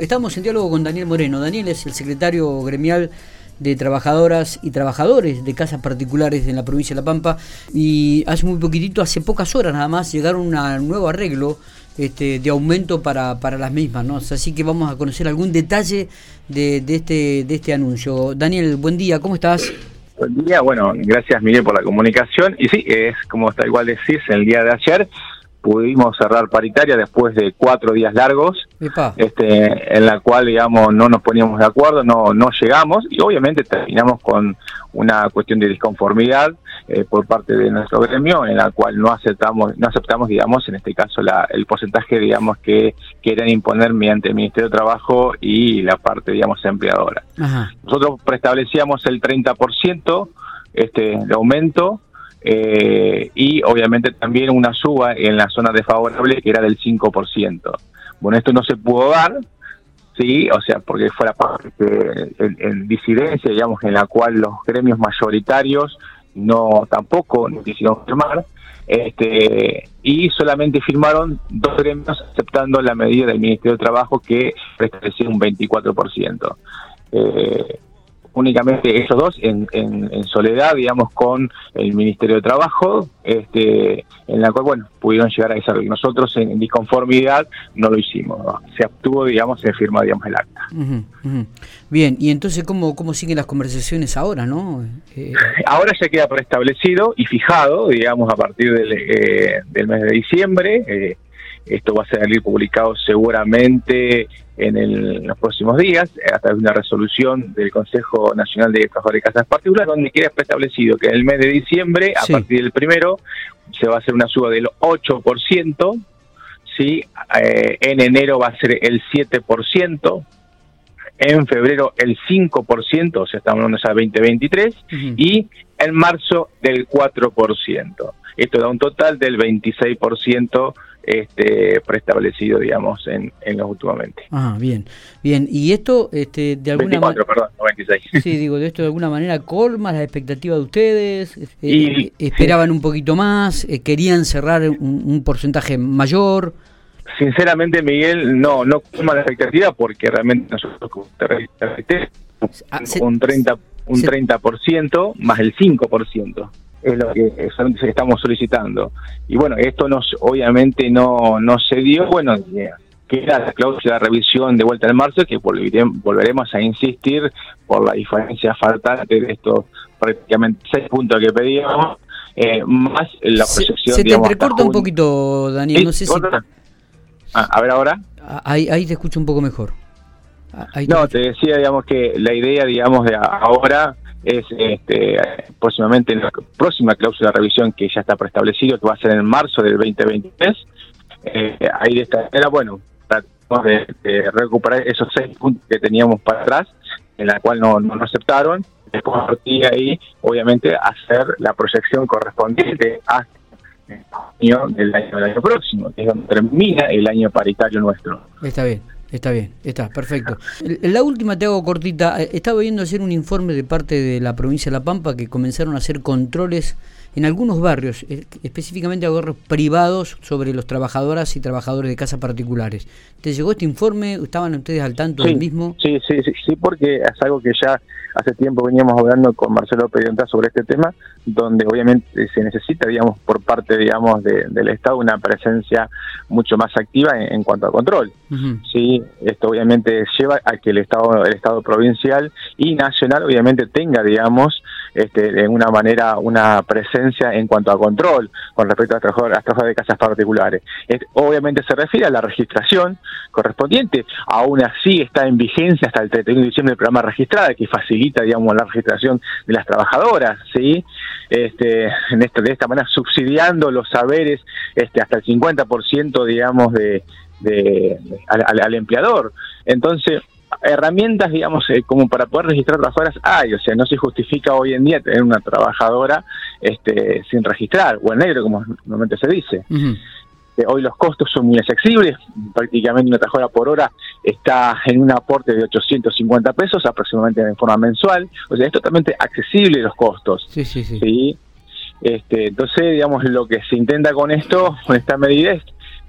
Estamos en diálogo con Daniel Moreno. Daniel es el secretario gremial de trabajadoras y trabajadores de casas particulares en la provincia de La Pampa y hace muy poquitito, hace pocas horas nada más, llegaron a un nuevo arreglo este, de aumento para, para las mismas. Así que vamos a conocer algún detalle de, de, este, de este anuncio. Daniel, buen día, ¿cómo estás? Buen día, bueno, gracias Miguel por la comunicación y sí, es como está igual decís, el día de ayer pudimos cerrar paritaria después de cuatro días largos, este, en la cual, digamos, no nos poníamos de acuerdo, no, no llegamos y obviamente terminamos con una cuestión de disconformidad eh, por parte de nuestro gremio, en la cual no aceptamos, no aceptamos, digamos, en este caso la, el porcentaje, digamos, que quieren imponer mediante el Ministerio de Trabajo y la parte, digamos, empleadora. Nosotros preestablecíamos el 30% este, de aumento eh, y obviamente también una suba en la zona desfavorable que era del 5%. Bueno, esto no se pudo dar, sí, o sea, porque fue la parte en, disidencia, digamos, en la cual los gremios mayoritarios no tampoco quisieron firmar, este, y solamente firmaron dos gremios aceptando la medida del Ministerio de Trabajo que establecía un 24%. Eh, únicamente esos dos en, en, soledad, digamos, con el Ministerio de Trabajo, este, en la cual, bueno, pudieron llegar a esa Nosotros en, disconformidad no lo hicimos, se obtuvo, digamos, se firmó, digamos, el acta. Bien, y entonces, ¿cómo, cómo siguen las conversaciones ahora, no? Eh... Ahora ya queda preestablecido y fijado, digamos, a partir del, eh, del mes de diciembre, eh, esto va a salir publicado seguramente en, los próximos días, eh, a través de una resolución del Consejo Nacional de Trabajadores de Casas Particulares, donde queda establecido que en el mes de diciembre, a partir del primero, se va a hacer una suba del 8%, ¿sí? Eh, en enero va a ser el 7%, en febrero el 5%, o sea, estamos hablando ya de 2023, y en marzo del 4%. Esto da un total del 26% este, preestablecido, digamos, en, en los últimamente. Ah, bien, bien. Y esto, este, de alguna manera... perdón, 96. Sí, digo, de esto de alguna manera colma las expectativas de ustedes, eh, y, esperaban un poquito más, eh, querían cerrar un, porcentaje mayor. Sinceramente, Miguel, no, no colma la expectativa porque realmente nosotros, como te ah, un 30, un 30% más el 5% es lo que estamos solicitando. Y bueno, esto nos obviamente no, no se dio, bueno, queda la cláusula de revisión de vuelta en marzo, que volveremos a insistir por la diferencia faltante de estos prácticamente seis puntos que pedíamos, eh, más la proyección. Se, te entrecorta un poquito, Daniel, no sé si... Ah, a ver ahora. Ah, ahí, ahí te escucho un poco mejor. No, te decía, digamos, que la idea, digamos, de ahora es este, próximamente en la próxima cláusula de revisión que ya está preestablecido, que va a ser en marzo del 2023. Eh, ahí de esta manera, bueno, tratamos de, recuperar esos seis puntos que teníamos para atrás, en la cual no, no, aceptaron. Después, de ahí, obviamente, hacer la proyección correspondiente hasta el año del año, año próximo, que es donde termina el año paritario nuestro. Está bien. Está bien, está, perfecto. La última te hago cortita. Eh, estaba viendo hacer un informe de parte de la provincia de La Pampa que comenzaron a hacer controles en algunos barrios, eh, específicamente a barrios privados, sobre los trabajadoras y trabajadores de casas particulares. ¿Te llegó este informe? ¿Estaban ustedes al tanto del mismo? Sí, sí, sí, sí, porque es algo que ya hace tiempo veníamos hablando con Marcelo Pedionta sobre este tema, donde obviamente se necesita, digamos, por parte, digamos, del Estado una presencia mucho más activa en, cuanto a control. Sí, esto obviamente lleva a que el Estado, el Estado provincial y nacional, obviamente, tenga, digamos, este, de una manera una presencia en cuanto a control con respecto a las trabajadoras de casas particulares. obviamente se refiere a la registración correspondiente, aún así está en vigencia hasta el 31 de diciembre el programa registrada que facilita digamos la registración de las trabajadoras, ¿sí? Este, en este, de esta manera subsidiando los saberes este, hasta el 50% digamos de, de, al empleador. Entonces, herramientas, digamos, eh, como para poder registrar trabajadoras hay, o sea, no se justifica hoy en día tener una trabajadora este, sin registrar, o en negro, como normalmente se dice. Eh, hoy los costos son muy accesibles, prácticamente una trabajadora por hora está en un aporte de 850 pesos aproximadamente en forma mensual, o sea, es totalmente accesible los costos. Sí, sí, sí. Este, entonces, digamos, lo que se intenta con esto, con esta medida, es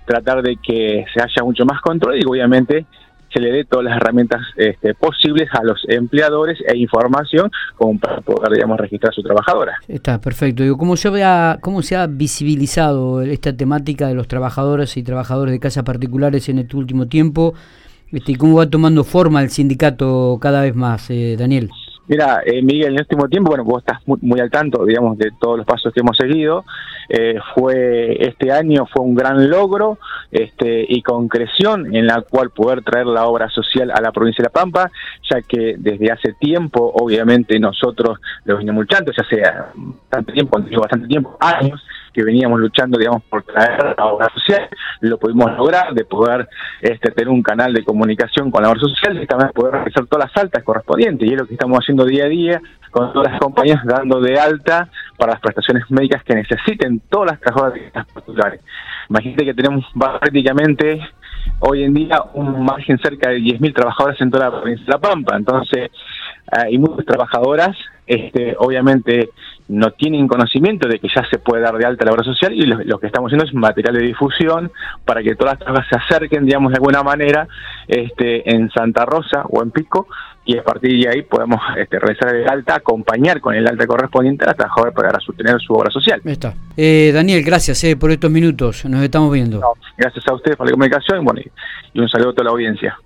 tratar de que se haya mucho más control y obviamente se le dé todas las herramientas este, posibles a los empleadores e información como para poder, digamos, registrar a su trabajadora. Está perfecto. Digo, ¿cómo se, ha, ¿Cómo se ha visibilizado esta temática de los trabajadores y trabajadores de casas particulares en este último tiempo? Este, ¿Y cómo va tomando forma el sindicato cada vez más, eh, Daniel? Mira, eh, Miguel, en el último tiempo, bueno, vos estás muy, al tanto, digamos, de todos los pasos que hemos seguido. Eh, fue este año fue un gran logro este, y concreción en la cual poder traer la obra social a la provincia de La Pampa, ya que desde hace tiempo, obviamente, nosotros lo veníamos luchando, ya sea bastante tiempo, bastante tiempo, años, que veníamos luchando, digamos, por traer la obra social, lo pudimos lograr, de poder este, tener un canal de comunicación con la obra social y también poder realizar todas las altas correspondientes, y es lo que estamos haciendo día a día con todas las compañías dando de alta para las prestaciones médicas que necesiten todas las trabajadoras particulares. Imagínate que tenemos prácticamente hoy en día un margen cerca de 10.000 trabajadoras en toda la provincia de La Pampa, entonces hay muchas trabajadoras, este, obviamente no tienen conocimiento de que ya se puede dar de alta la obra social y lo, que estamos haciendo es material de difusión para que todas las trabajadoras se acerquen, digamos, de alguna manera este, en Santa Rosa o en Pico y a partir de ahí podemos este, realizar el alta, acompañar con el alta correspondiente a la trabajadora para sostener su obra social. Está. Eh, Daniel, gracias eh, por estos minutos, nos estamos viendo. gracias a ustedes por la comunicación bueno, y un saludo a toda la audiencia.